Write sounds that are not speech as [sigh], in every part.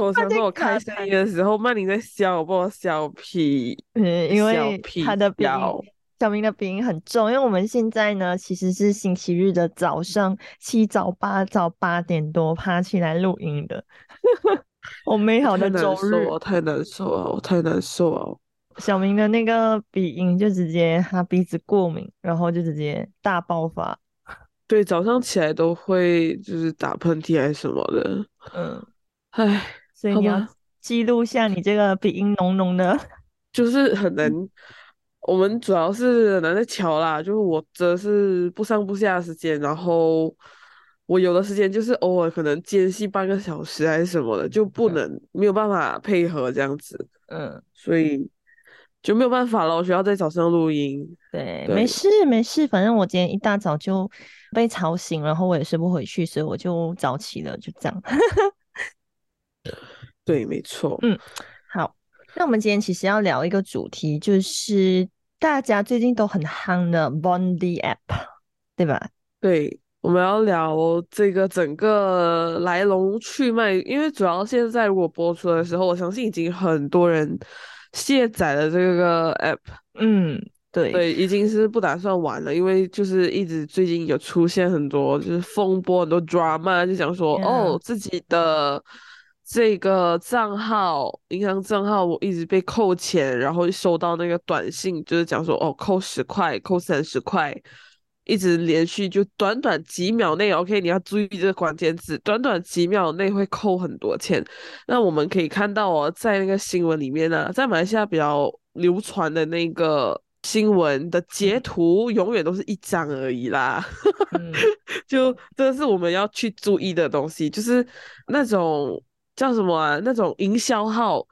我想说，我开声音的时候，曼宁在笑，不我笑屁。[laughs] 嗯，因为他的鼻，小明的鼻音很重。因为我们现在呢，其实是星期日的早上七早八早八点多爬起来录音的。[laughs] 我美好的周日，我太难受了，我太难受了。小明的那个鼻音就直接他鼻子过敏，然后就直接大爆发。对，早上起来都会就是打喷嚏还是什么的。嗯。唉，所以你要记录下你这个鼻音浓浓的，就是很难。我们主要是难在桥啦，就是我这是不上不下的时间，然后我有的时间就是偶尔可能间隙半个小时还是什么的，就不能没有办法配合这样子。嗯，所以就没有办法了，我需要在早上录音。对，没事没事，反正我今天一大早就被吵醒，然后我也睡不回去，所以我就早起了，就这样。对，没错。嗯，好，那我们今天其实要聊一个主题，就是大家最近都很夯的 Bondi App，对吧？对，我们要聊这个整个来龙去脉，因为主要现在如果播出的时候，我相信已经很多人卸载了这个 App。嗯，对，对，已经是不打算玩了，因为就是一直最近有出现很多就是风波，很多 drama，就讲说哦自己的。这个账号银行账号我一直被扣钱，然后收到那个短信，就是讲说哦扣十块，扣三十块，一直连续就短短几秒内，OK，你要注意这个关键字，短短几秒内会扣很多钱。那我们可以看到哦，在那个新闻里面呢，在马来西亚比较流传的那个新闻的截图，永远都是一张而已啦。[laughs] 就这是我们要去注意的东西，就是那种。叫什么啊？那种营销号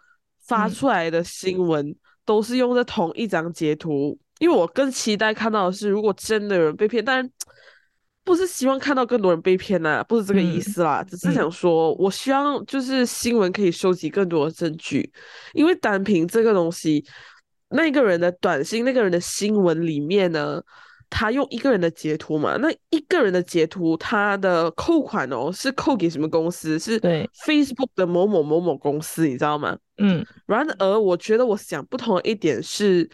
发出来的新闻都是用的同一张截图，因为我更期待看到的是，如果真的有人被骗，但不是希望看到更多人被骗呐，不是这个意思啦，只是想说，我希望就是新闻可以收集更多的证据，因为单凭这个东西，那个人的短信、那个人的新闻里面呢。他用一个人的截图嘛？那一个人的截图，他的扣款哦，是扣给什么公司？是 Facebook 的某某某某公司，你知道吗？嗯。然而，我觉得我想不同的一点是，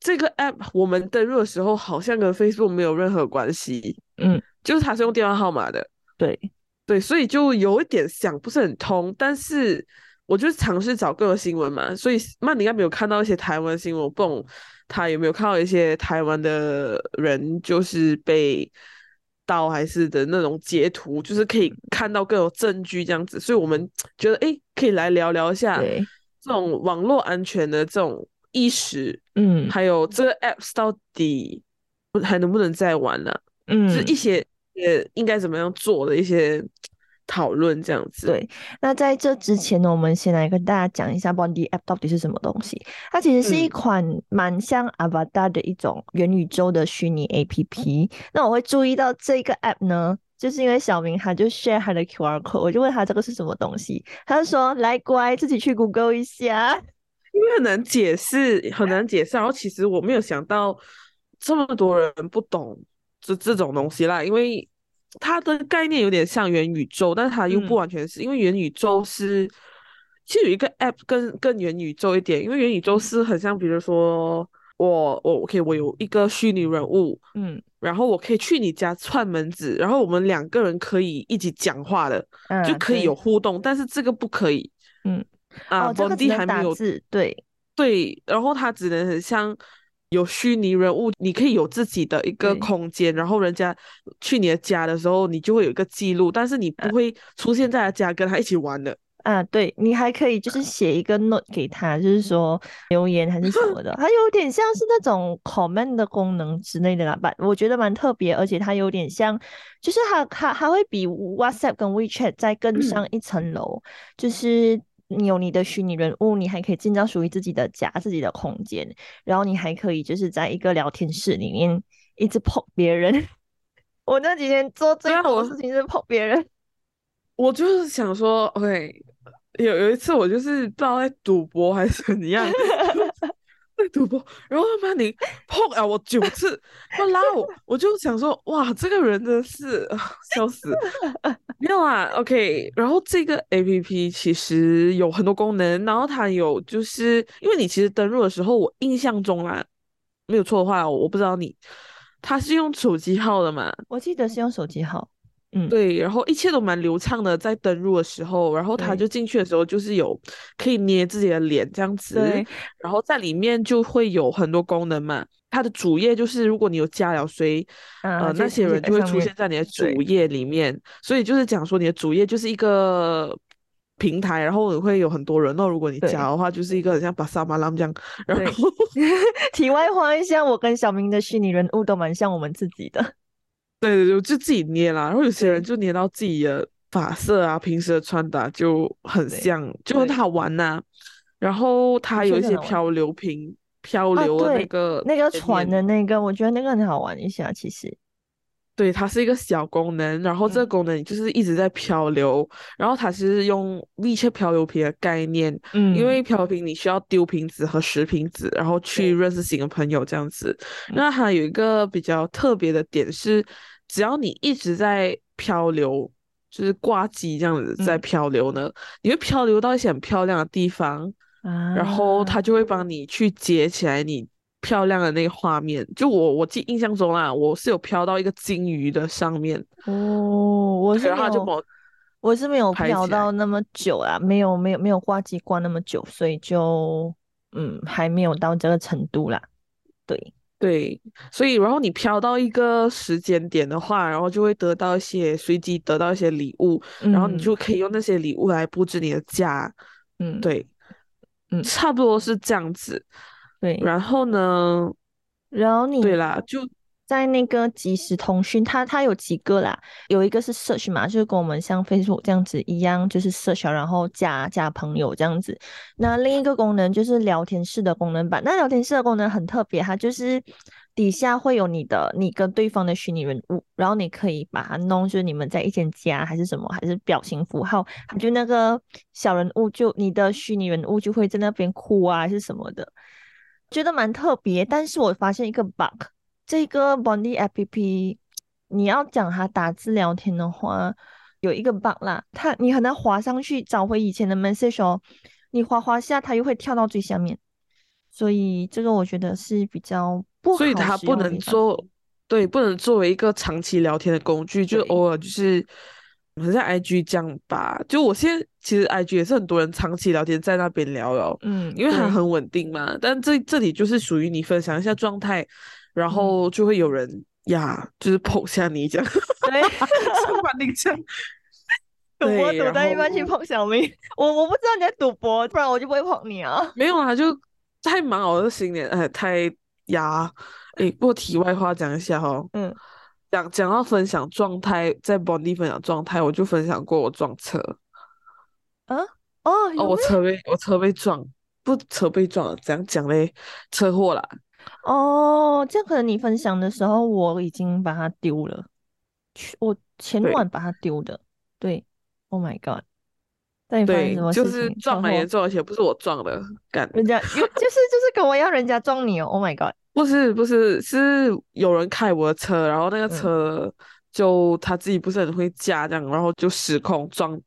这个 App 我们登录的时候好像跟 Facebook 没有任何关系。嗯。就是他是用电话号码的。对。对，所以就有一点想不是很通。但是，我就尝试找各个新闻嘛。所以，曼你应该没有看到一些台湾新闻，我不懂。他有没有看到一些台湾的人就是被盗还是的那种截图，就是可以看到各种证据这样子，所以我们觉得哎，可以来聊聊一下这种网络安全的这种意识，嗯，还有这个 apps 到底还能不能再玩呢？嗯，是一些也应该怎么样做的一些。讨论这样子，对。那在这之前呢，我们先来跟大家讲一下 Bondi App 到底是什么东西。它其实是一款蛮像 Avatar 的一种元宇宙的虚拟 APP。那我会注意到这个 App 呢，就是因为小明他就 share 他的 QR code，我就问他这个是什么东西，他就说来乖，自己去 Google 一下，因为很难解释，很难解释。然后其实我没有想到这么多人不懂这这种东西啦，因为。它的概念有点像元宇宙，但是它又不完全是，因为元宇宙是其实有一个 app 更更元宇宙一点，因为元宇宙是很像，比如说我我 OK 我有一个虚拟人物，嗯，然后我可以去你家串门子，然后我们两个人可以一起讲话的，就可以有。互动，但是这个不可以，嗯。啊，这个只能打字，对。对，然后它只能很像。有虚拟人物，你可以有自己的一个空间，然后人家去你的家的时候，你就会有一个记录，但是你不会出现在他家跟他一起玩的。啊，对你还可以就是写一个 note 给他，就是说留言还是什么的，它有点像是那种 comment 的功能之类的啦，吧，我觉得蛮特别，而且它有点像，就是它它它会比 WhatsApp 跟 WeChat 再更上一层楼，就是。你有你的虚拟人物，你还可以建造属于自己的家、自己的空间，然后你还可以就是在一个聊天室里面一直碰别人。[laughs] 我那几天做最多的事情是碰别人。[laughs] 我就是想说，OK，有有一次我就是不知道在赌博还是怎样。[laughs] 赌博，然后他妈你 [laughs] 碰啊我九次，他拉我，我就想说，哇，这个人真的是笑死，没有啊，OK。然后这个 APP 其实有很多功能，然后它有就是因为你其实登录的时候，我印象中啦，没有错的话，我不知道你，他是用手机号的嘛？我记得是用手机号。嗯，对，然后一切都蛮流畅的，在登录的时候，然后他就进去的时候，就是有可以捏自己的脸这样子，然后在里面就会有很多功能嘛。它的主页就是如果你有加了谁，呃，那些人就会出现在你的主页里面，所以就是讲说你的主页就是一个平台，然后会有很多人。那如果你加的话，就是一个很像巴萨马拉这样。然后 [laughs] [laughs] 题外话一下，我跟小明的虚拟人物都蛮像我们自己的。对对对，就自己捏啦，然后有些人就捏到自己的发色啊，平时的穿搭就很像，就很好玩呐。然后它有一些漂流瓶，漂流的那个那个船的那个，我觉得那个很好玩一下，其实。对，它是一个小功能，然后这个功能就是一直在漂流，然后它是用密切漂流瓶的概念，嗯，因为漂流瓶你需要丢瓶子和拾瓶子，然后去认识新的朋友这样子。那它有一个比较特别的点是。只要你一直在漂流，就是挂机这样子在漂流呢，你会漂流到一些很漂亮的地方，然后它就会帮。你去截起来你漂亮的那个画面。就我我记印象中啊，我是有飘到一个金鱼的上面哦，我是没有，我是没有漂到那么久啊，没有没有没有挂机挂那么久，所以就嗯还没有到这个程度啦，对。对，所以然后你飘到一个时间点的话，然后就会得到一些随机得到一些礼物，然后你就可以用那些礼物来布置你的家。嗯，对，嗯，差不多是这样子。对，然后呢？然后你对啦，就。在那个即时通讯，它它有几个啦？有一个是 search 嘛，就是跟我们像 Facebook 这样子一样，就是 search 然后加加朋友这样子。那另一个功能就是聊天室的功能版。那聊天室的功能很特别，它就是底下会有你的你跟对方的虚拟人物，然后你可以把它弄，就是你们在一间家还是什么，还是表情符号，就那个小人物就你的虚拟人物就会在那边哭啊，还是什么的，觉得蛮特别。但是我发现一个 bug。这个 Bondi App，你要讲它打字聊天的话，有一个 bug 啦，它你很难滑上去找回以前的 message 哦，你滑滑下它又会跳到最下面，所以这个我觉得是比较不好。所以它不能做，对，不能作为一个长期聊天的工具，就偶尔就是像 IG 这样吧。就我现在其实 IG 也是很多人长期聊天在那边聊哦，嗯，因为它很稳定嘛。但这这里就是属于你分享一下状态。然后就会有人呀，就是捧下你这样，对，充满那种赌博赌的一般去捧小明，我我不知道你在赌博，不然我就不会捧你啊。没有啊，就太忙熬的新年，哎，太压，哎，不过题外话讲一下哦，嗯，讲讲到分享状态，在 Bondi 分享状态，我就分享过我撞车，啊，哦，哦，我车被我车被撞，不车被撞了，怎样讲嘞？车祸啦。哦，这样可能你分享的时候，我已经把它丢了。我前晚把它丢的。对，Oh my God！对，就是撞蛮严重，而且不是我撞的，干人家就是就是跟我要人家撞你哦，Oh my God！不是不是是有人开我的车，然后那个车就他自己不是很会驾，这样然后就失控撞。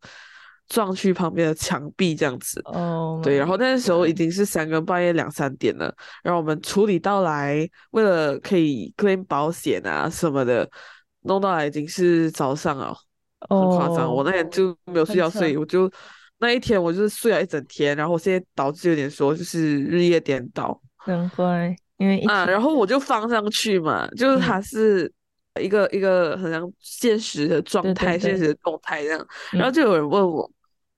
撞去旁边的墙壁这样子，哦，对，然后那时候已经是三更半夜两三点了，然后我们处理到来，为了可以 claim 保险啊什么的，弄到来已经是早上了，很夸张。我那天就没有睡觉睡，我就那一天我就是睡了一整天，然后我现在导致有点说就是日夜颠倒，难怪，因为啊，然后我就放上去嘛，就是它是。一个一个很像现实的状态，现实的动态这样，然后就有人问我，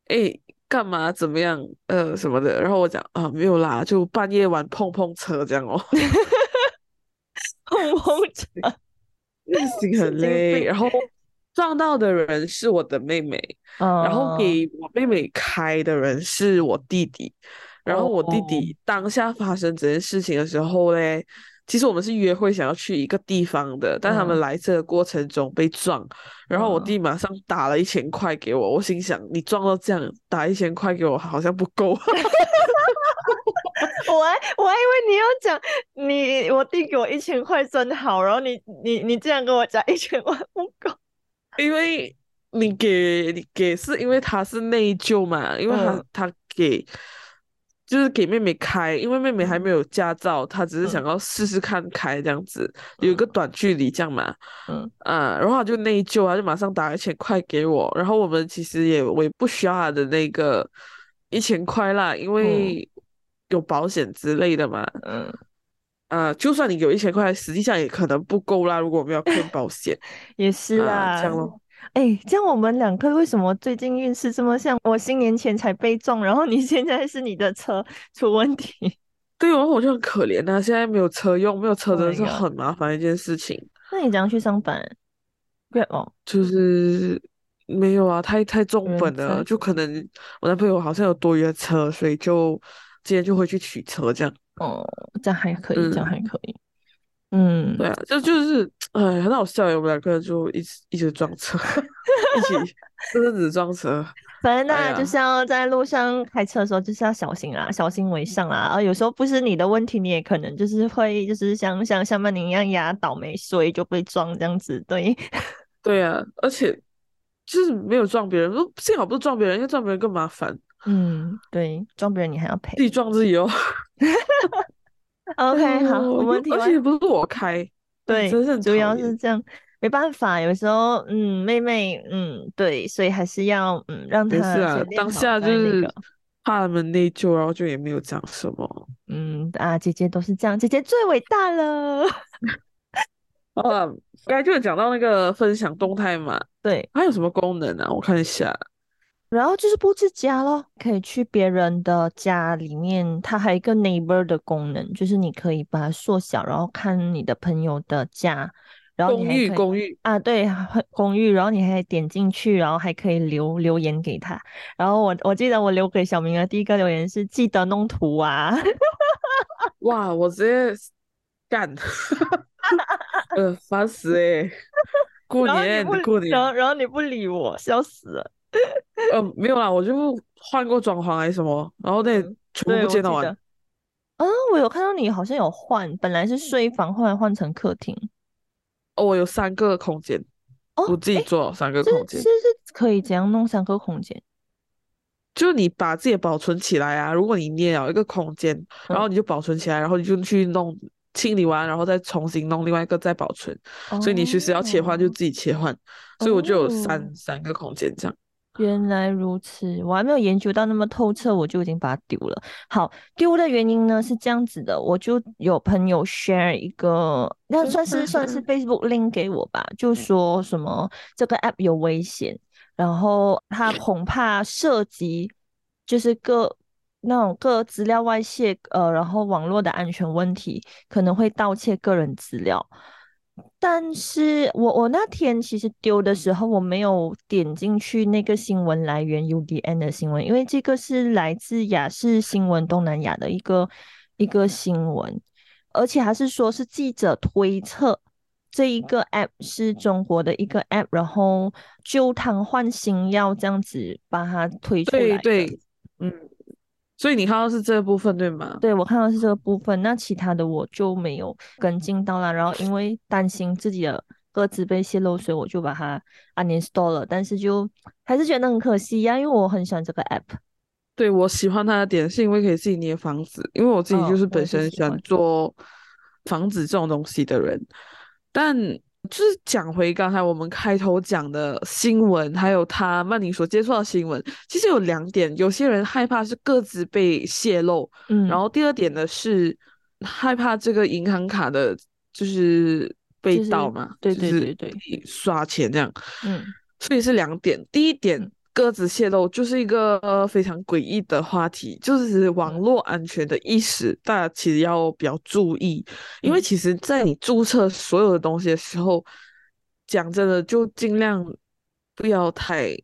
哎，干嘛？怎么样？呃，什么的？然后我讲啊，没有啦，就半夜玩碰碰车这样哦，[laughs] 碰碰车，[laughs] 心很累，然后撞到的人是我的妹妹，然后给我妹妹开的人是我弟弟，然后我弟弟当下发生这件事情的时候嘞，其实我们是约会想要去一个地方的，但他们来这个过程中被撞，然后我弟马上打了一千块给我，我心想你撞到这样打一千块给我好像不够，[laughs] 我还我还以为你要讲你我弟给我一千块真好，然后你你你这样跟我讲一千万不够。[laughs] 因为你给你给是因为他是内疚嘛，因为他他给就是给妹妹开，因为妹妹还没有驾照，她只是想要试试看开这样子，有一个短距离这样嘛，嗯啊，然后她就内疚，她就马上打一千块给我，然后我们其实也我也不需要她的那个一千块啦，因为有保险之类的嘛，嗯。啊，就算你有一千块，实际上也可能不够啦。如果我们要骗保险，[laughs] 也是啦。这样咯。哎，这样我们两个为什么最近运势这么像？我新年前才被撞，然后你现在是你的车出问题。[laughs] 对哦，我就很可怜啊，现在没有车用，没有车真的是很麻烦一件事情。那你怎样去上班？对哦，就是没有啊，太太重本了，就可能我男朋友好像有多余的车，所以就今天就会去取车这样。哦，这样还可以，这样还可以。嗯，对啊，就就是，哎，很好笑，我们两个就一直一直撞车，[laughs] 一起车子撞车。[laughs] 反正大家就是要在路上开车的时候，就是要小心啊，小心为上啊。啊，有时候不是你的问题，你也可能就是会，就是像像像曼宁一样压倒霉，所以就被撞这样子。对，[laughs] 对啊，而且就是没有撞别人，幸好不是撞别人，因为撞别人更麻烦。嗯，对，撞别人你还要赔，自己撞自己哦。OK，好，我们而且不是我开，对，主要是这样，没办法，有时候，嗯，妹妹，嗯，对，所以还是要，嗯，让她是啊，当下就是怕他们内疚，然后就也没有讲什么。嗯啊，姐姐都是这样，姐姐最伟大了。[laughs] 啊，刚才就有讲到那个分享动态嘛，对，它有什么功能啊？我看一下。然后就是布置家咯，可以去别人的家里面，它还有一个 neighbor 的功能，就是你可以把它缩小，然后看你的朋友的家，然后公寓公寓啊，对，公寓，然后你还点进去，然后还可以留留言给他。然后我我记得我留给小明的第一个留言是记得弄图啊，[laughs] 哇，我直接干，[laughs] 呃，烦死哎，[laughs] 过年过年，然后然后你不理我，笑死了。呃，没有啦，我就换过装潢还是什么，然后那全部见到完。啊，我有看到你好像有换，本来是睡房，后来换成客厅。哦，我有三个空间，我自己做三个空间。是是可以怎样弄三个空间，就你把自己保存起来啊。如果你捏了一个空间，然后你就保存起来，然后你就去弄清理完，然后再重新弄另外一个再保存。所以你随时要切换就自己切换。所以我就有三三个空间这样。原来如此，我还没有研究到那么透彻，我就已经把它丢了。好，丢的原因呢是这样子的，我就有朋友 share 一个，那算是算是 Facebook link 给我吧，就说什么这个 app 有危险，然后它恐怕涉及就是各那种各资料外泄，呃，然后网络的安全问题，可能会盗窃个人资料。但是我我那天其实丢的时候，我没有点进去那个新闻来源 UDN 的新闻，因为这个是来自雅视新闻东南亚的一个一个新闻，而且还是说是记者推测这一个 app 是中国的一个 app，然后旧汤换新药这样子把它推出来。对对，嗯。所以你看到是这个部分对吗？对，我看到是这个部分，那其他的我就没有跟进到了。然后因为担心自己的歌词被泄露，所以我就把它 uninstall 了。但是就还是觉得很可惜呀，因为我很喜欢这个 app。对我喜欢它的点是因为可以自己捏房子，因为我自己就是本身喜欢做房子这种东西的人，但。就是讲回刚才我们开头讲的新闻，还有他曼宁所接触到新闻，其实有两点，有些人害怕是各自被泄露，嗯，然后第二点呢是害怕这个银行卡的，就是被盗嘛，对对对对，刷钱这样，嗯，所以是两点，第一点。鸽子泄露就是一个非常诡异的话题，就是网络安全的意识，大家其实要比较注意，因为其实，在你注册所有的东西的时候，讲真的，就尽量不要太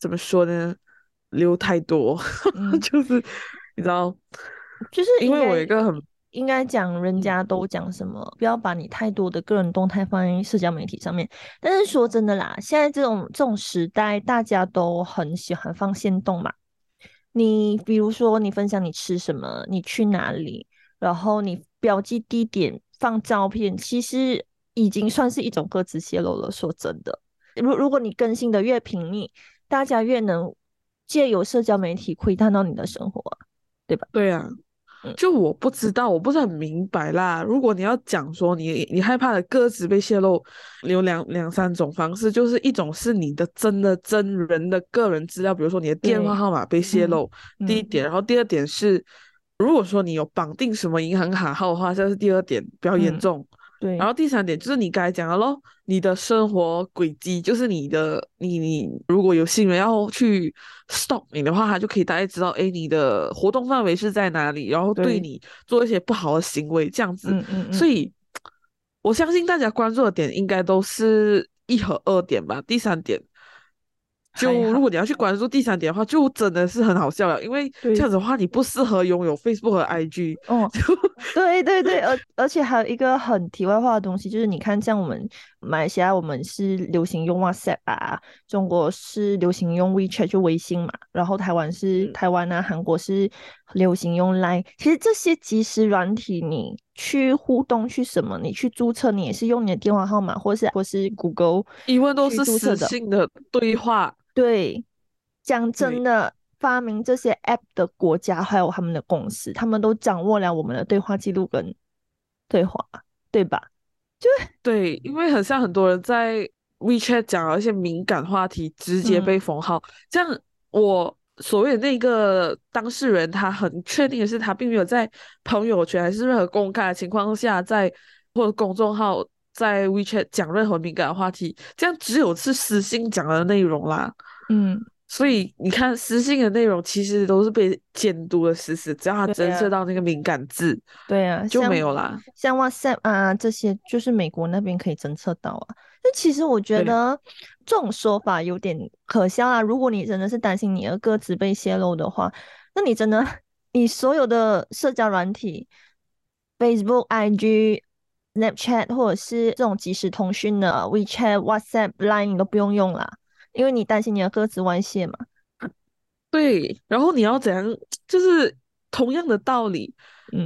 怎么说呢，留太多，[laughs] 就是你知道，就是因为我一个很应该讲人家都讲什么，不要把你太多的个人动态放在社交媒体上面。但是说真的啦，现在这种这种时代，大家都很喜欢放线动嘛。你比如说，你分享你吃什么，你去哪里，然后你标记地点。放照片其实已经算是一种各自泄露了。说真的，如如果你更新的越频密，大家越能借由社交媒体窥探到你的生活，对吧？对啊，就我不知道，我不是很明白啦。如果你要讲说你你害怕的个子被泄露，有两两三种方式，就是一种是你的真的真人的个人资料，比如说你的电话号码被泄露，第一点，然后第二点是。如果说你有绑定什么银行卡号的话，这是第二点比较严重。对，然后第三点就是你刚才讲的咯，你的生活轨迹，就是你的你你如果有新人要去 stop 你的话，他就可以大概知道，哎，你的活动范围是在哪里，然后对你做一些不好的行为这样子。嗯嗯嗯。所以我相信大家关注的点应该都是一和二点吧，第三点。就如果你要去关注第三点的话，就真的是很好笑了，因为这样子的话，你不适合拥有 Facebook 和 IG。哦，[laughs] 对对对，而而且还有一个很题外话的东西，就是你看，像我们马来西亚，我们是流行用 WhatsApp 啊，中国是流行用 WeChat 就微信嘛，然后台湾是台湾啊，韩国是流行用 Line。其实这些即时软体，你去互动去什么，你去注册，你也是用你的电话号码，或是或是 Google，因为都是私信的对话。对，讲真的，发明这些 App 的国家还有他们的公司，他们都掌握了我们的对话记录跟对话，对吧？就对，因为很像很多人在 WeChat 讲了一些敏感话题，直接被封号。这样，我所谓的那个当事人，他很确定的是，他并没有在朋友圈还是任何公开的情况下，在或者公众号。在 WeChat 讲任何敏感的话题，这样只有是私信讲的内容啦。嗯，所以你看私信的内容其实都是被监督的死死，只要他侦测到那个敏感字，对啊，就没有啦。像 WhatsApp 啊这些，就是美国那边可以侦测到啊。那其实我觉得这种说法有点可笑啊。如果你真的是担心你的个资被泄露的话，那你真的 [laughs] 你所有的社交软体，Facebook、IG。Snapchat 或者是这种即时通讯的 WeChat、WhatsApp、Line 你都不用用啦，因为你担心你的歌词外泄嘛。对，然后你要怎样？就是同样的道理，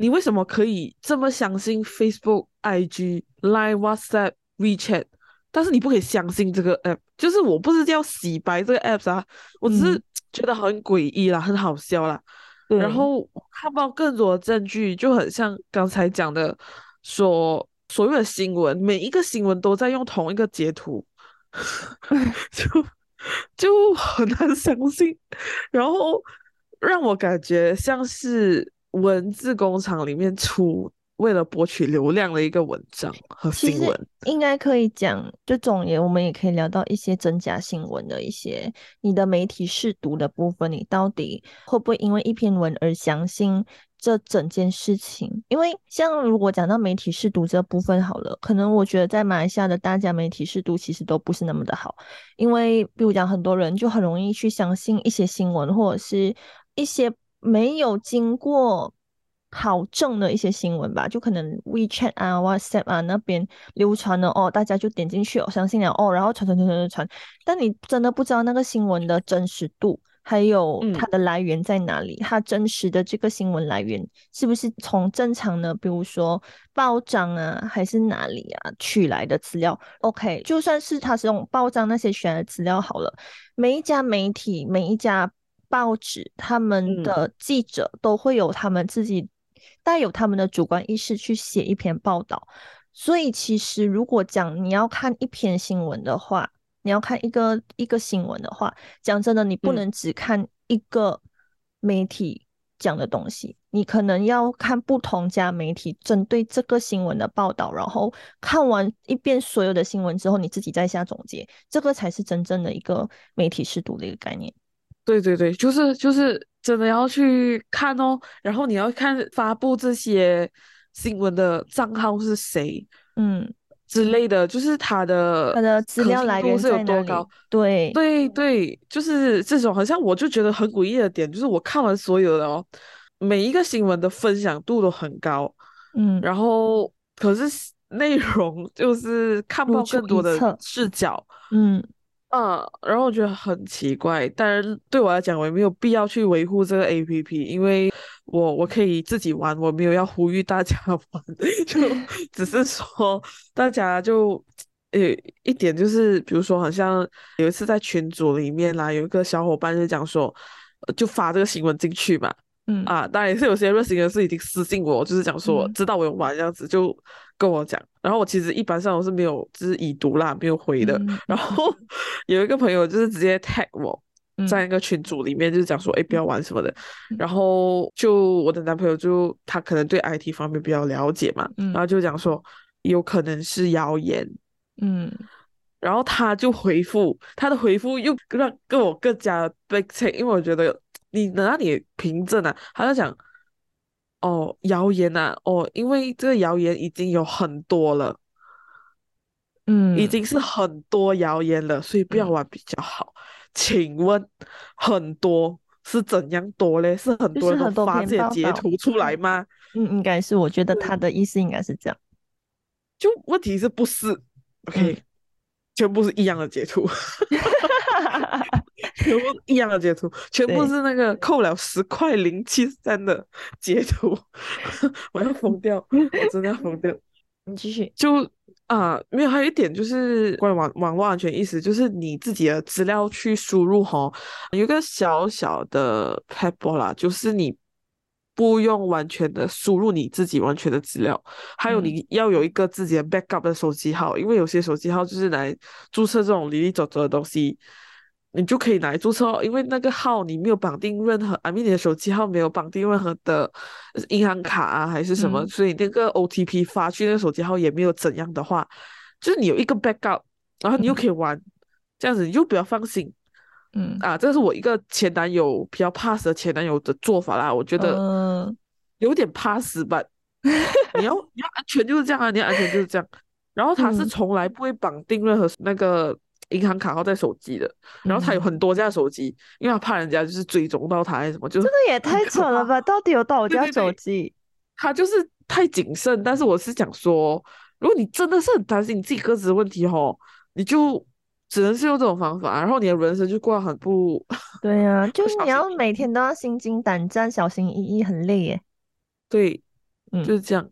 你为什么可以这么相信 Facebook、IG、Line、WhatsApp、WeChat，但是你不可以相信这个 app？就是我不是要洗白这个 app 啊，我只是觉得很诡异啦，很好笑啦。然后看不到更多的证据，就很像刚才讲的说。所有的新闻，每一个新闻都在用同一个截图，[laughs] [laughs] 就就很难相信，然后让我感觉像是文字工厂里面出。为了博取流量的一个文章和新闻，应该可以讲，就总也我们也可以聊到一些真假新闻的一些你的媒体试读的部分，你到底会不会因为一篇文而相信这整件事情？因为像如果讲到媒体试读这部分好了，可能我觉得在马来西亚的大家媒体试读其实都不是那么的好，因为比如讲很多人就很容易去相信一些新闻或者是一些没有经过。考证的一些新闻吧，就可能 WeChat 啊、WhatsApp 啊那边流传了哦，大家就点进去哦，相信了哦，然后传传传传传，但你真的不知道那个新闻的真实度，还有它的来源在哪里？它真实的这个新闻来源是不是从正常的，比如说报章啊，还是哪里啊取来的资料？OK，就算是它是用报章那些选的资料好了，每一家媒体、每一家报纸，他们的记者都会有他们自己。带有他们的主观意识去写一篇报道，所以其实如果讲你要看一篇新闻的话，你要看一个一个新闻的话，讲真的，你不能只看一个媒体讲的东西，你可能要看不同家媒体针对这个新闻的报道，然后看完一遍所有的新闻之后，你自己再下总结，这个才是真正的一个媒体试读的一个概念。对对对，就是就是。真的要去看哦，然后你要看发布这些新闻的账号是谁，嗯，之类的，就是它的它的资料来源是有多高？对。对对，就是这种，好像我就觉得很诡异的点，就是我看完所有的哦，每一个新闻的分享度都很高，嗯，然后可是内容就是看不到更多的视角，嗯。嗯，然后我觉得很奇怪，但是对我来讲，我也没有必要去维护这个 APP，因为我我可以自己玩，我没有要呼吁大家玩，[laughs] 就 [laughs] 只是说大家就呃一点就是，比如说好像有一次在群组里面啦，有一个小伙伴就讲说，呃就发这个新闻进去嘛，嗯啊，当然也是有些热心人士已经私信我，就是讲说嗯知道我有玩这样子，就跟我讲。然后我其实一般上我是没有，就是已读啦，没有回的。嗯然后 [laughs] 有一个朋友就是直接 tag 我嗯在一个群组里面，就是讲说，哎，不要玩什么的。然后就我的男朋友就他可能对 IT 方面比较了解嘛，嗯然后就讲说有可能是谣言。嗯然后他就回复，他的回复又让跟我更加的被 take，因为我觉得你能让你凭证啊，他就讲，哦，谣言啊，哦，因为这个谣言已经有很多了，嗯，已经是很多谣言了，所以不要嗯玩比较好。请问很多是怎样多嘞？是很多人都发这些截图出来吗？嗯应该是，我觉得他的意思应该是这样。就问题是不是？OK，、嗯全部是一样的截图。[laughs] 全部一样的截图，全部是那个扣了十块零七三的截图，[laughs] 我要疯掉，我真的要疯掉。[laughs] 你继续。就啊，没有，还有一点就是关于网网络安全意识，就是你自己的资料去输入吼，有一个小小的 p e b l 啦，就是你不用完全的输入你自己完全的资料，还有嗯你要有一个自己的 backup 的手机号，因为有些手机号就是来注册这种离离走走的东西。你就可以拿来注册哦，因为那个号你没有绑定任何，I mean 你的手机号没有绑定任何的呃银行卡啊还是什么，嗯所以那个 OTP 发去那个手机号也没有怎样的话，就是你有一个 backup，然后你又可以玩，这样子你就比较放心嗯，啊。这是我一个前男友比较怕死的前男友的做法啦，我觉得嗯有点怕死吧。[laughs] 你要你要安全就是这样啊，你要安全就是这样。然后他是嗯从来不会绑定任何那个银行卡号在手机的，然后他有嗯很多架手机，因为他怕人家就是追踪到他还是什么，就是这个也太扯了吧？到底有多少架对对对手机？他就是太谨慎。但是我是想说，如果你真的是很担心你自己个子的问题吼，你就只能是用这种方法，然后你的人生就过得很不 [laughs] 对呀、[laughs] 就是你要每天都要心惊胆战、小心翼翼，很累耶。对，嗯就是这样。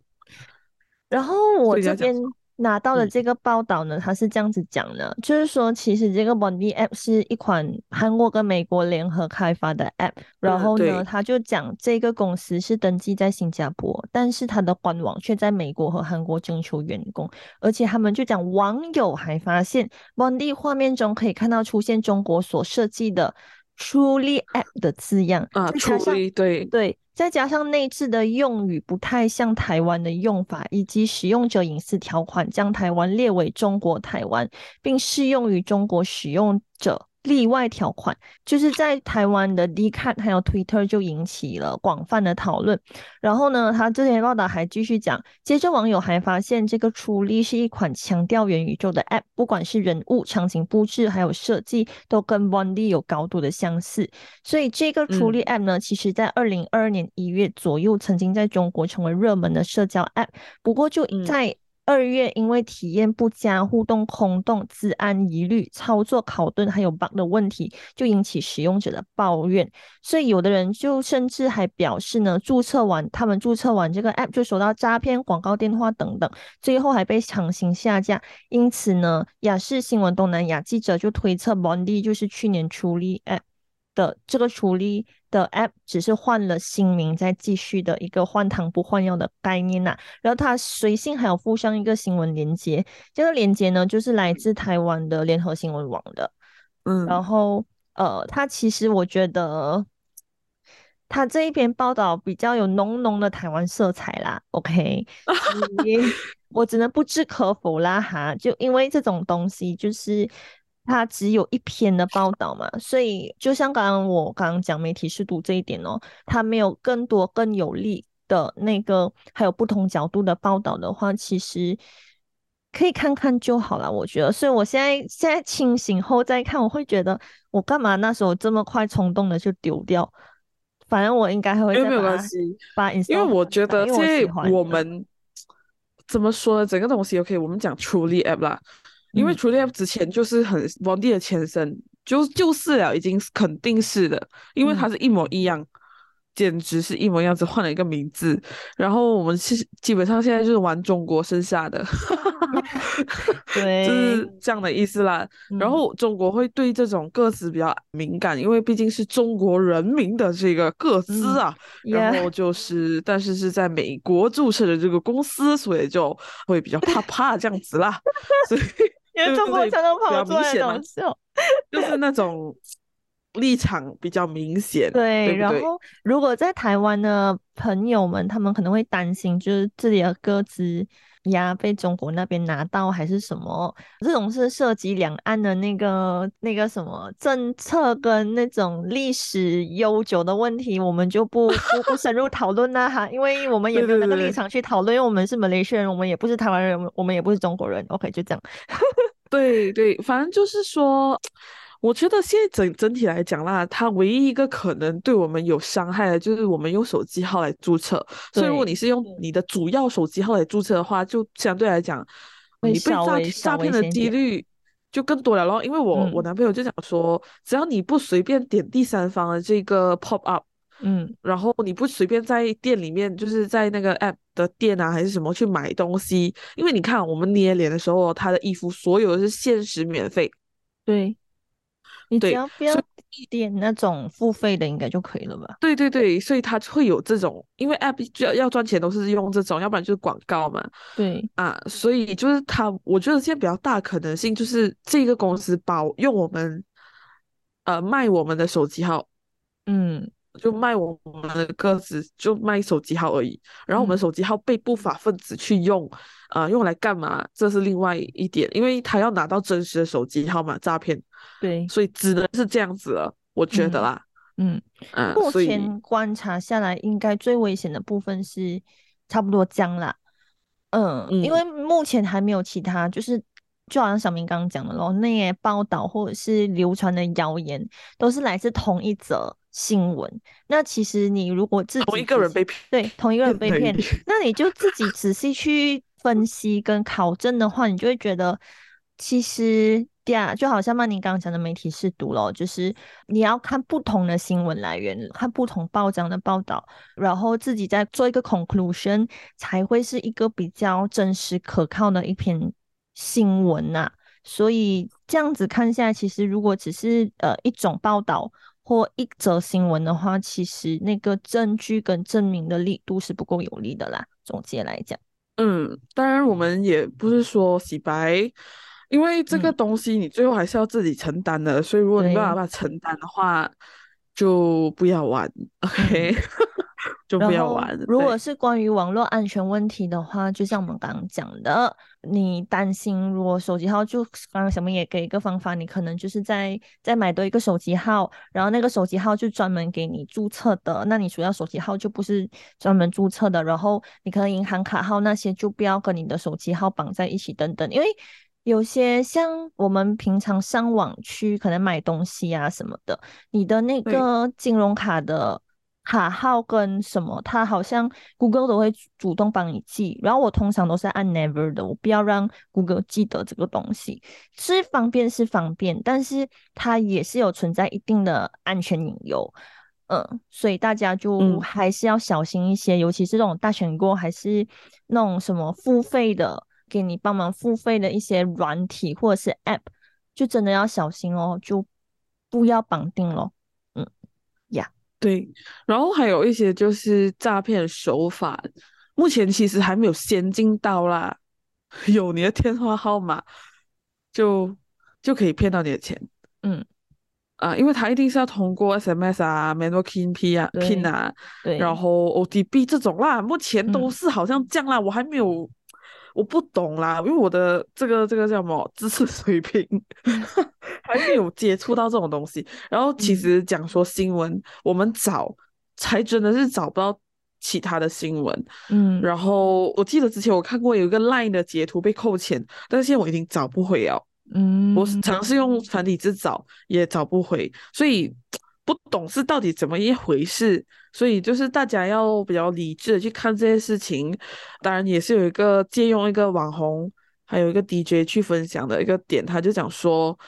然后我这边拿到的嗯。这个报道呢，他是这样子讲的，就是说其实这个 Bondi App 是一款韩国跟美国联合开发的 App，然嗯后呢，对。他就讲这个公司是登记在新加坡，但是它的官网却在美国和韩国征求员工，而且他们就讲网友还发现 Bondi 画面中可以看到出现中国所设计的 Truly App 的字样，啊，，truly 对对，再加上内置的用语不太像台湾的用法，以及使用者隐私条款将台湾列为中国台湾，并适用于中国使用者。例外条款就是在台湾的 d c a t 还有 Twitter 就引起了广泛的讨论。然后呢，他这篇报道还继续讲，接着网友还发现这个出力是一款强调元宇宙的 App，不管是人物、场景布置还有设计，都跟 Bondi 有高度的相似。所以这个处理 App 呢，其实在二零二二年一月左右，曾经在中国成为热门的社交 App。不过就嗯在二月，因为体验不佳、互动空洞、治安疑虑、操作考顿还有 bug 的问题，就引起使用者的抱怨。所以有的人就甚至还表示呢，注册完他们注册完这个 App 就收到诈骗广告电话等等，最后还被强行下架。因此呢，雅视新闻东南亚记者就推测 Bondi 就是去年处理 App 的这个处理的 App 只是换了新名，再继续的一个换汤不换药的概念呐、然后它随信还有附上一个新闻连接，这个连接呢就是来自台湾的联合新闻网的。嗯然嗯后呃，它其实我觉得。它这一篇报道比较有浓浓的台湾色彩啦，OK，[laughs] 我只能不置可否啦哈，就因为这种东西就是它只有一篇的报道嘛，所以就像刚刚我刚刚讲媒体试读这一点哦，它没有更多更有力的那个还有不同角度的报道的话，其实可以看看就好了，我觉得。所以我现在现在清醒后再看，我会觉得我干嘛那时候这么快冲动的就丢掉？反正我应该会。因为没有关系，把因为我觉得，现在我们怎么说呢？整个东西 OK，我们讲 Truly App 啦，因为 Truly App 之前就是很 Bondi 的前身，就就是了，已经肯定是的，因为它是一模一样。简直是一模一样，只换了一个名字。然后我们其实基本上现在就是玩中国剩下的，[laughs] 对，就是这样的意思啦。然后中国会对这种个资比较敏感，因为毕竟是中国人民的这个个资啊。然后就是，但是是在美国注册的这个公司，所以就会比较怕怕这样子啦。所以因为中国才能跑出来东西，就是那种。立场比较明显，对。然后，如果在台湾的朋友们，他们可能会担心，就是自己的歌词呀被中国那边拿到，还是什么？这种是涉及两岸的那个那个什么政策跟那种历史悠久的问题，我们就不不不深入讨论啦哈，因为我们也没有那个立场去讨论，因为我们是马来西亚人，我们也不是台湾人，我们也不是中国人。OK，就这样。[laughs] 对对，反正就是说。我觉得现在整整体来讲啦，它唯一一个可能对我们有伤害的，就是我们用手机号来注册。所以如果你是用你的主要手机号来注册的话，就相对来讲，你被诈诈骗的几率就更多了咯。因为我我男朋友就讲说，只要你不随便点第三方的这个 pop up，嗯，然后你不随便在店里面，就是在那个 app 的店啊还是什么去买东西，因为你看我们捏脸的时候，他的衣服所有的是限时免费，对。你只要不要点那种付费的，应该就可以了吧？对对对，所以它会有这种，因为 app 要要赚钱都是用这种，要不然就是广告嘛。对啊，所以就是它，我觉得现在比较大可能性就是这个公司保用我们，呃，卖我们的手机号，嗯。就卖我们的个子，就卖手机号而已。然后我们手机号被不法分子去用，啊，用来干嘛？这是另外一点，因为他要拿到真实的手机号码诈骗。对，所以只能是这样子了，我觉得啦。嗯嗯，目前观察下来，应该最危险的部分是差不多僵啦。嗯，因为目前还没有其他，就是就好像小明刚刚讲的咯，那些报道或者是流传的谣言，都是来自同一则。新闻，那其实你如果自己同一个人被骗，对，同一个人 [laughs] 被骗，那你就自己仔细去分析跟考证的话，你就会觉得，其实对啊，就好像曼宁刚刚讲的媒体试读咯，就是你要看不同的新闻来源，看不同报章的报道，然后自己再做一个 conclusion，才会是一个比较真实可靠的一篇新闻呐。所以这样子看下来，其实如果只是呃一种报道。或一则新闻的话，其实那个证据跟证明的力度是不够有力的啦。总结来讲，嗯，当然我们也不是说洗白，因为这个东西你最后还是要自己承担的。所以如果你没办法承担的话，就不要玩。OK。[laughs] [laughs] 就不要玩。如果是关于网络安全问题的话，就像我们刚刚讲的，你担心如果手机号就刚刚小明也给一个方法，你可能就是在再买多一个手机号，然后那个手机号就专门给你注册的，那你主要手机号就不是专门注册的，然后你可能银行卡号那些就不要跟你的手机号绑在一起等等，因为有些像我们平常上网去可能买东西啊什么的，你的那个金融卡的。卡号跟什么，它好像 Google 都会主动帮你记，然后我通常都是按 Never 的，我不要让 Google 记得这个东西，是方便是方便，但是它也是有存在一定的安全隐忧，嗯，所以大家就还是要小心一些，尤其是这种大选过还是那种什么付费的，给你帮忙付费的一些软体或者是 App，就真的要小心哦，就不要绑定咯。对，然后还有一些就是诈骗手法，目前其实还没有先进到啦，[laughs] 有你的电话号码就就可以骗到你的钱，嗯，啊，因为他一定是要通过 SMS 啊、m a n u a Pin 啊、Pin 啊，对，然后 OTP 这种啦，目前都是好像这样啦，我还没有。我不懂啦，因为我的这个这个叫什么知识水平 [laughs] 还是有接触到这种东西。然后其实讲说新闻，我们找才真的是找不到其他的新闻，嗯，然后我记得之前我看过有一个 Line 的截图被扣钱，但是现在我已经找不回了。嗯，我尝试用繁体字找也找不回，所以不懂是到底怎么一回事。所以就是大家要比较理智的去看这些事情。当然也是有一个借用一个网红，还有一个 DJ 去分享的一个点，他就讲说，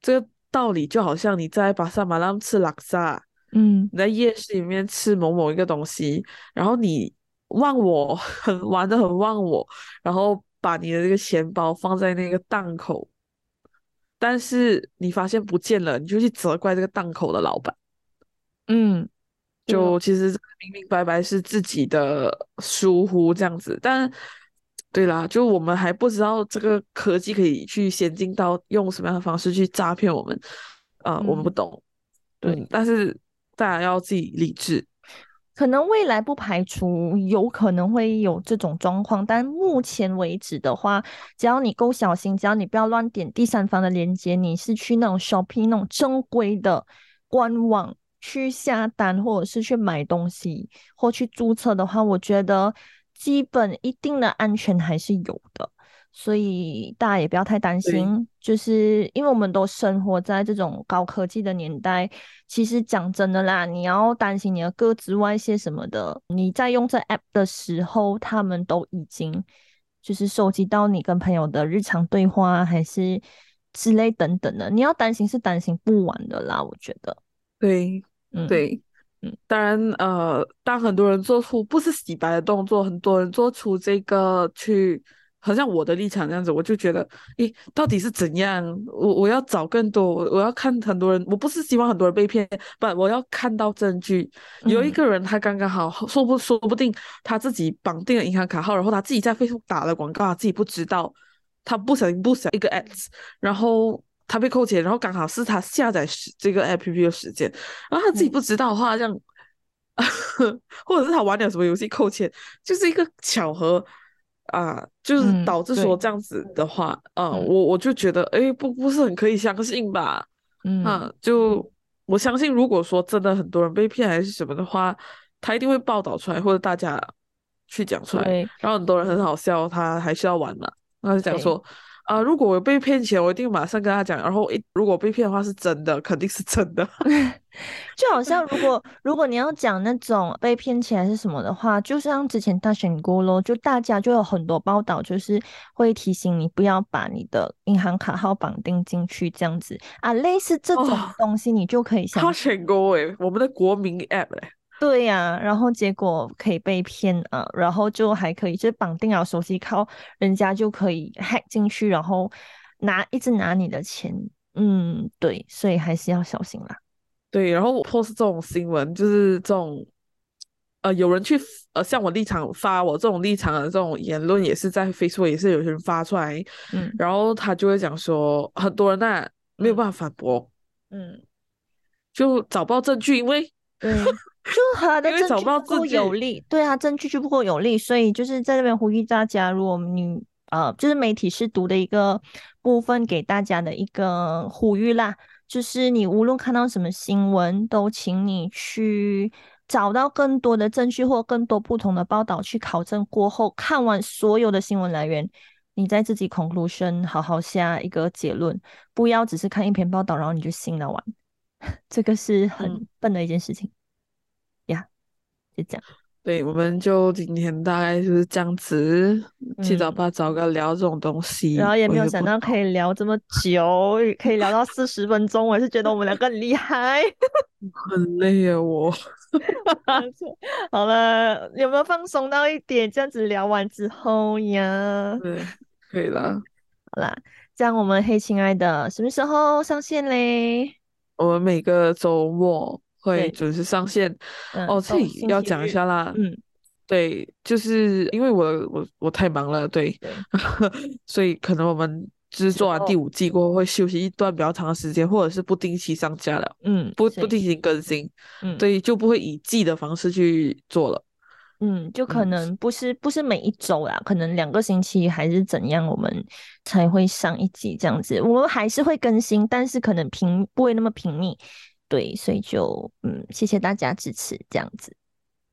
这个道理就好像你在巴沙马拉吃拉萨。嗯，你在夜市里面吃某某一个东西，然后你忘我，[laughs] 很玩的很忘我，然后把你的这个钱包放在那个档口，但是你发现不见了，你就去责怪这个档口的老板。嗯，就其实明明白白是自己的疏忽这样子，但对啦，就我们还不知道这个科技可以去先进到用什么样的方式去诈骗我们，呃，我们不懂，对，但是。大家要自己理智，可能未来不排除有可能会有这种状况，但目前为止的话，只要你够小心，只要你不要乱点第三方的链接，你是去那种 shopping 那种正规的官网去下单，或者是去买东西或去注册的话，我觉得基本一定的安全还是有的。所以大家也不要太担心，就是因为我们都生活在这种高科技的年代。其实讲真的啦，你要担心你的个资外泄什么的，你在用这 app 的时候，他们都已经就是收集到你跟朋友的日常对话，还是之类等等的。你要担心是担心不完的啦，我觉得。对，嗯，对，嗯，当然，呃，当很多人做出不是洗白的动作，很多人做出这个去。好像我的立场这样子，我就觉得，诶，到底是怎样？我我要找更多，我我要看很多人，我不是希望很多人被骗，不，我要看到证据。有一个人他刚刚好，说不说不定他自己绑定了银行卡号，然后他自己在 Facebook 打了广告，他自己不知道，他不小心不小一个 ads，然后他被扣钱，然后刚好是他下载这个 app 的时间，然后他自己不知道的话，这样，[laughs] 或者是他玩点什么游戏扣钱，就是一个巧合。啊，就是导致说这样子的话，啊，我我就觉得，哎，不不是很可以相信吧？嗯，就我相信，如果说真的很多人被骗还是什么的话，他一定会报道出来，或者大家去讲出来，然后很多人很好笑，他还是要玩嘛，他就讲说。啊！如果我被骗钱，我一定马上跟他讲。然后一如果被骗的话是真的，肯定是真的。[laughs] 就好像如果 [laughs] 如果你要讲那种被骗钱还是什么的话，就像之前大选过咯，就大家就有很多报道，就是会提醒你不要把你的银行卡号绑定进去这样子啊，类似这种东西，你就可以像大选过诶，我们的国民 app 嘞。对呀，然后结果可以被骗啊，然后就还可以，就是绑定了手机靠人家就可以 hack 进去，然后拿一直拿你的钱。嗯，对，所以还是要小心啦。对，然后我 post 这种新闻，就是这种呃，有人去呃，像我立场发我这种立场的这种言论，也是在 Facebook 也是有些人发出来，嗯，然后他就会讲说，很多人那没有办法反驳，嗯，就找不到证据，因为对。就他 [laughs] 的证据不够有力，对啊，证据就不够有力，所以就是在这边呼吁大家，如果你呃，就是媒体是读的一个部分给大家的一个呼吁啦，就是你无论看到什么新闻，都请你去找到更多的证据或更多不同的报道去考证过后，看完所有的新闻来源，你再自己 conclusion 好好下一个结论，不要只是看一篇报道然后你就信了完，[laughs] 这个是很笨的一件事情呀。就这样，对，我们就今天大概就是这样子，七早八早个聊这种东西，然后也没有想到可以聊这么久，可以聊到四十分钟，我是觉得我们两个很厉害，[laughs] 很累啊我。好了，有没有放松到一点？这样子聊完之后呀，对，可以了。好啦，这样我们黑亲爱的什么时候上线嘞？我们每个周末。会准时上线哦，这里要讲一下啦。嗯，对，就是因为我我我太忙了，对，[laughs] 所以可能我们制作完第五季过后会休息一段比较长的时间，或者是不定期上架了。嗯，不不定期更新，嗯，所以就不会以季的方式去做了。嗯，就可能不是不是每一周啦，可能两个星期还是怎样，我们才会上一集这样子。我们还是会更新，但是可能频不会那么频密。对，所以就嗯，谢谢大家支持，这样子。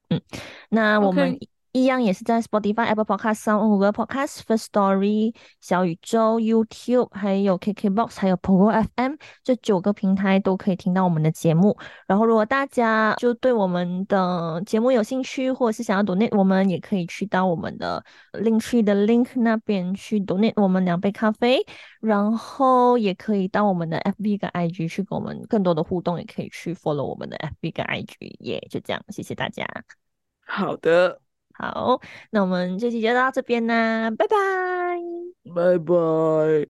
嗯，那我们。一样也是在 Spotify、Apple Podcast、上 o u n、Podcast、First Story、小宇宙、YouTube，还有 KKBox，还有 Pro FM 这九个平台都可以听到我们的节目。然后，如果大家就对我们的节目有兴趣，或者是想要 donate，我们也可以去到我们的 Linktree 的 link 那边去 donate 我们两杯咖啡。然后，也可以到我们的 FB 跟 IG 去跟我们更多的互动，也可以去 follow 我们的 FB 跟 IG。耶，就这样，谢谢大家。好的。好，那我们这期就到这边啦，拜拜，拜拜。